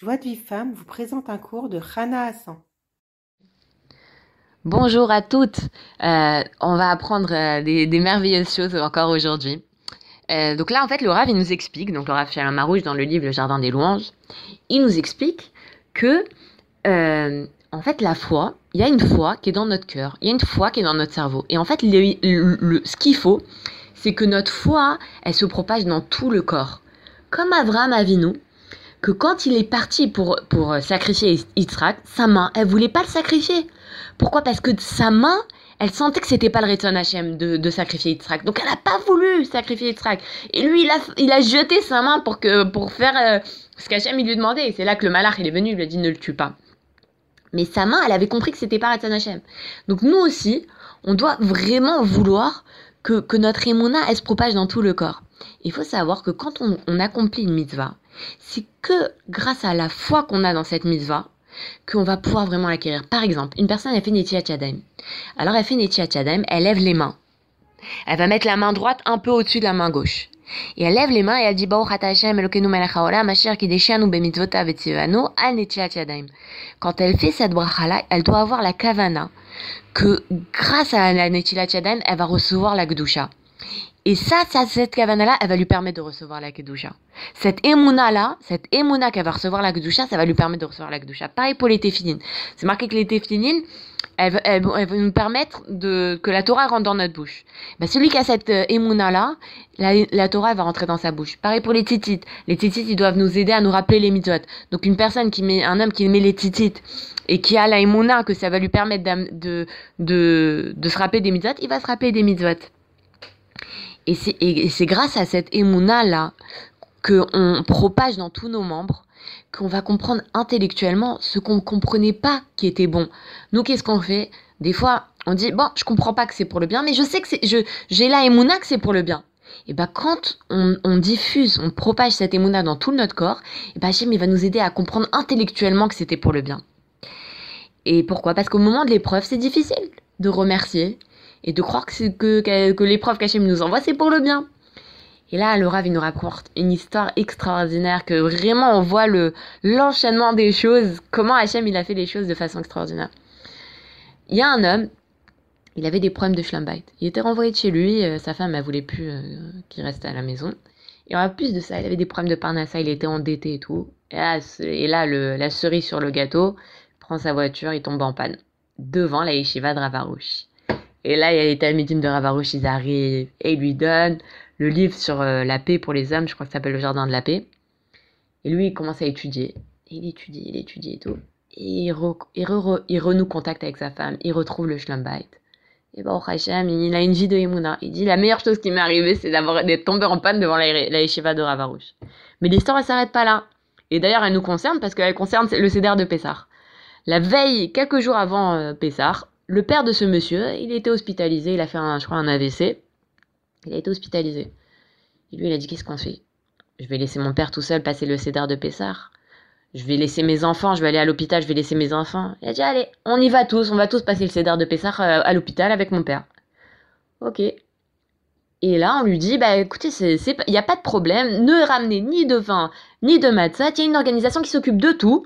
Joie de vie femme vous présente un cours de Hana Hassan. Bonjour à toutes. Euh, on va apprendre euh, des, des merveilleuses choses encore aujourd'hui. Euh, donc là, en fait, le Rav, il nous explique, donc le Rav dans le livre Le Jardin des Louanges, il nous explique que, en fait, la foi, il y a une foi qui est dans notre cœur, il y a une foi qui est dans notre cerveau. Et en fait, le, ce qu'il faut, c'est que notre foi, elle se propage dans tout le corps. Comme Abraham Avinu, que quand il est parti pour, pour euh, sacrifier Yitzhak, sa main, elle voulait pas le sacrifier. Pourquoi? Parce que sa main, elle sentait que c'était pas le Retzon Hashem de, de sacrifier Yitzhak. Donc elle a pas voulu sacrifier Yitzhak. Et lui, il a, il a jeté sa main pour, que, pour faire euh, ce qu'Hachem il lui demandait. Et c'est là que le malach, il est venu, il lui a dit ne le tue pas. Mais sa main, elle avait compris que c'était pas Retzon Hashem. Donc nous aussi, on doit vraiment vouloir que, notre émouna, elle se propage dans tout le corps. Il faut savoir que quand on, accomplit une mitzvah, c'est que grâce à la foi qu'on a dans cette mitzvah qu'on va pouvoir vraiment l'acquérir. Par exemple, une personne, elle fait Netiat Yadayim. Alors, elle fait Netiat Yadayim, elle lève les mains. Elle va mettre la main droite un peu au-dessus de la main gauche. Et elle lève les mains et elle dit Baruch Hashem Elokeinu melech haolam asher kideshanu bemitzvotav etzivanu al netiat yadayim. Quand elle fait cette bracha-là, elle doit avoir la kavana que grâce à la netilat yadayim, elle va recevoir la gdusha. Et ça, ça cette kavana-là, elle va lui permettre de recevoir la kedusha. Cette émouna-là, cette émouna qu'elle va recevoir la kedusha, ça va lui permettre de recevoir la kedusha. Pareil pour les téphilines. C'est marqué que les téphilines, elles, vont nous permettre de, que la Torah rentre dans notre bouche. Ben, celui qui a cette euh, émouna-là, la, la Torah elle va rentrer dans sa bouche. Pareil pour les titites. Les titites, ils doivent nous aider à nous rappeler les mitzvot. Donc une personne qui met, un homme qui met les titites et qui a la émouna, que ça va lui permettre de, de, de se rappeler des mitzvot, il va se rappeler des mitzvot. Et c'est, grâce à cette émouna-là qu'on propage dans tous nos membres qu'on va comprendre intellectuellement ce qu'on ne comprenait pas qui était bon. Nous, qu'est-ce qu'on fait? Des fois, on dit, bon, je comprends pas que c'est pour le bien, mais je sais que c'est, j'ai la émouna que c'est pour le bien. Et ben quand on, diffuse, on propage cette émouna dans tout notre corps, et ben Hachem, va nous aider à comprendre intellectuellement que c'était pour le bien. Et pourquoi? Parce qu'au moment de l'épreuve, c'est difficile de remercier et de croire que, que, l'épreuve qu'Hachem nous envoie, c'est pour le bien. Et là, le Rav, il nous rapporte une histoire extraordinaire que vraiment on voit le, l'enchaînement des choses, comment Hachem il a fait les choses de façon extraordinaire. Il y a un homme, il avait des problèmes de schlumbite. Il était renvoyé de chez lui, euh, sa femme, elle voulait plus euh, qu'il reste à la maison. Et en plus de ça, il avait des problèmes de parnassa, il était endetté et tout. Et là, le, la cerise sur le gâteau, prend sa voiture, il tombe en panne. Devant la yeshiva de Ravarouche. Et là, il y a les talmidim de Ravarouche, ils arrivent et ils lui donnent le livre sur euh, la paix pour les hommes, je crois que ça s'appelle le jardin de la paix. Et lui, il commence à étudier. Et il étudie, il étudie et tout. Et il, re- il, re- il renoue contact avec sa femme. Il retrouve le schlumbite. Et au Hachem, il a une vie de Emouna. Il dit la meilleure chose qui m'est arrivée, c'est d'avoir d'être tombé en panne devant la, la yeshiva de Ravarouche. Mais l'histoire, elle s'arrête pas là. Et d'ailleurs, elle nous concerne parce qu'elle concerne le céder de Pessar. La veille, quelques jours avant euh, Pessar, le père de ce monsieur, il était hospitalisé. Il a fait, un, je crois, un AVC. Il a été hospitalisé. Et lui, il a dit Qu'est-ce qu'on fait? Je vais laisser mon père tout seul passer le cédar de Pessar. Je vais laisser mes enfants, je vais aller à l'hôpital, je vais laisser mes enfants. Il a dit Allez, on y va tous, on va tous passer le cédar de Pessar euh, à l'hôpital avec mon père. Ok. Et là, on lui dit Bah écoutez, il n'y a pas de problème, ne ramenez ni de vin ni de matzot, il y a une organisation qui s'occupe de tout,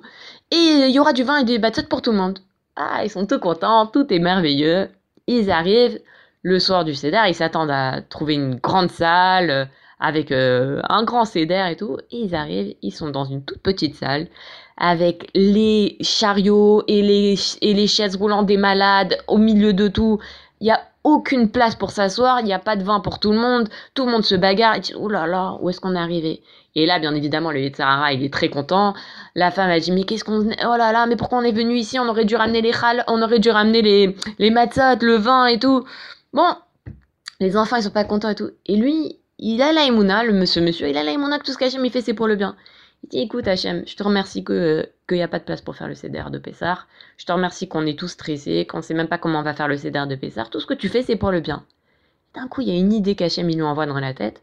et il y aura du vin et des matzot pour tout le monde. Ah, ils sont tout contents, tout est merveilleux. Ils arrivent, le soir du CEDAR, ils s'attendent à trouver une grande salle euh, avec euh, un grand CEDAR et tout. Et ils arrivent, ils sont dans une toute petite salle avec les chariots et les, et les chaises roulantes des malades au milieu de tout. Il a aucune place pour s'asseoir, il n'y a pas de vin pour tout le monde, tout le monde se bagarre et dit Oh là là, où est-ce qu'on est arrivé? Et là, bien évidemment, le Yetzirara, il est très content. La femme a dit Mais qu'est-ce qu'on. Oh là là, mais pourquoi on est venu ici? On aurait dû ramener les chal, on aurait dû ramener les, les matzot, le vin et tout. Bon, les enfants, ils sont pas contents et tout. Et lui, il a la émouna, le monsieur, monsieur, il a la émouna que tout ce qu'Hachem il fait, c'est pour le bien. Il dit Écoute, Hachem, je te remercie qu'il n'y a pas de place pour faire le CDR de Pessar. Je te remercie qu'on est tous stressés, qu'on sait même pas comment on va faire le CDR de Pessar. Tout ce que tu fais, c'est pour le bien. D'un coup, il y a une idée qu'Hachem nous envoie dans la tête.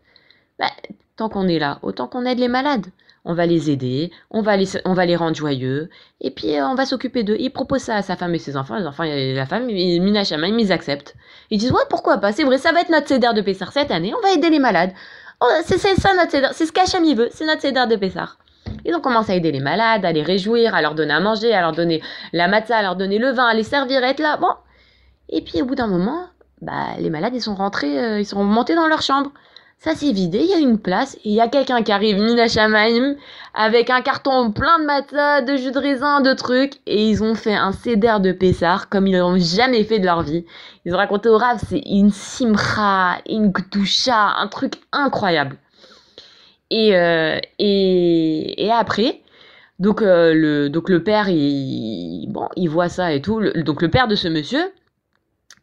Bah, tant qu'on est là, autant qu'on aide les malades. On va les aider, on va les, rendre joyeux, et puis euh, on va s'occuper d'eux. Il propose ça à sa femme et ses enfants. Les enfants et la femme, ils, Mina Shamaim, ils acceptent. Ils disent Ouais, pourquoi pas C'est vrai, ça va être notre CDR de Pessar cette année. On va aider les malades. Oh, c'est ça notre CDR. C'est ce qu'Hachem veut. C'est notre CDR de Pessar. Ils ont commencé à aider les malades, à les réjouir, à leur donner à manger, à leur donner la matzah, à leur donner le vin, à les servir, à être là. Bon. Et puis au bout d'un moment, bah, les malades, ils sont rentrés, euh, ils sont montés dans leur chambre. Ça s'est vidé, il y a une place, et il y a quelqu'un qui arrive, Mina Shamaim, avec un carton plein de matzah, de jus de raisin, de trucs, et ils ont fait un céder de Pessar comme ils n'ont jamais fait de leur vie. Ils ont raconté au Rav, c'est une simra, une gdusha, un truc incroyable. Et, euh, et, et après, donc, euh, le, donc le père, il, bon, il voit ça et tout. Donc le père de ce monsieur,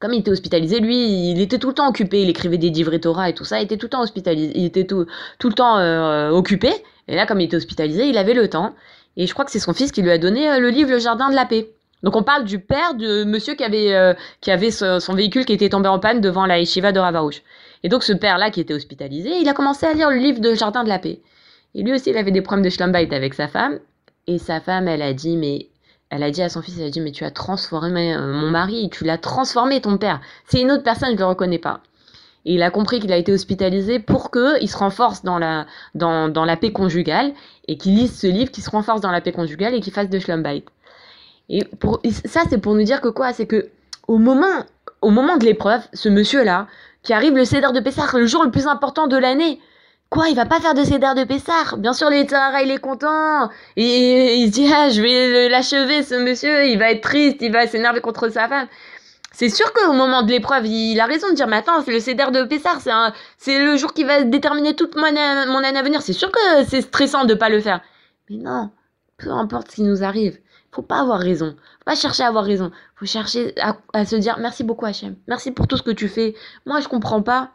comme il était hospitalisé, lui, il était tout le temps occupé. Il écrivait des livrets Torah et tout ça. Il était tout le temps hospitalisé. Il était tout, tout le temps euh, occupé. Et là, comme il était hospitalisé, il avait le temps. Et je crois que c'est son fils qui lui a donné euh, le livre Le Jardin de la Paix. Donc on parle du père de monsieur qui avait, qui avait son véhicule qui était tombé en panne devant la yeshiva de Ravarouche. Et donc ce père-là qui était hospitalisé, il a commencé à lire le livre de Jardin de la Paix. Et lui aussi, il avait des problèmes de schlumbait avec sa femme. Et sa femme, elle a dit, mais elle a dit à son fils, elle a dit, mais tu as transformé euh, mon mari, tu l'as transformé ton père. C'est une autre personne, je ne le reconnais pas. Et il a compris qu'il a été hospitalisé pour qu'il se renforce dans la, dans, dans la paix conjugale et qu'il lise ce livre, qu'il se renforce dans la paix conjugale et qu'il fasse de schlumbait. Et pour, ça, c'est pour nous dire que quoi? C'est que au moment, au moment de l'épreuve, ce monsieur-là, qui arrive le Cédar de Pessah, le jour le plus important de l'année, quoi, il va pas faire de Cédar de Pessah Bien sûr, Tzahara, il est content. Il se dit, ah, je vais l'achever, ce monsieur, il va être triste, il va s'énerver contre sa femme. C'est sûr qu'au moment de l'épreuve, il a raison de dire, mais attends, le Cédar de Pessah, c'est le jour qui va déterminer toute mon mon année à venir. C'est sûr que c'est stressant de pas le faire. Mais non, peu importe ce qui nous arrive, faut pas avoir raison. Faut pas chercher à avoir raison. Faut chercher à, à se dire merci beaucoup Hachem. Merci pour tout ce que tu fais. Moi, je comprends pas.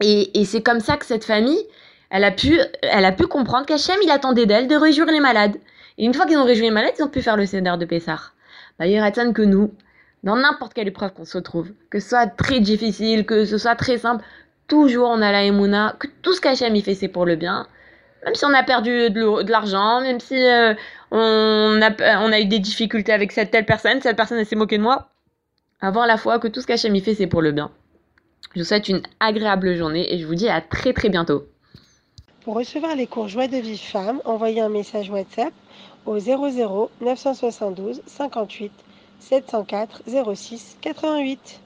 Et, c'est comme ça que cette famille, elle a pu, elle a pu comprendre qu'Hachem, il attendait d'elle de réjouir les malades. Et une fois qu'ils ont réjoui les malades, ils ont pu faire le Seder de. Bah, il attendent que nous, dans n'importe quelle épreuve qu'on se trouve, que ce soit très difficile, que ce soit très simple, toujours on a la Emouna, que tout ce qu'Hachem il fait, c'est pour le bien. Même si on a perdu de l'argent, même si euh, on, a, on a eu des difficultés avec cette telle personne, cette personne elle s'est moquée de moi, avoir la foi que tout ce qu'Hachem il fait, c'est pour le bien. Je vous souhaite une agréable journée et je vous dis à très très bientôt. Pour recevoir les cours Joie de Vive Femme, envoyez un message WhatsApp au 00 972 58 704 06 88.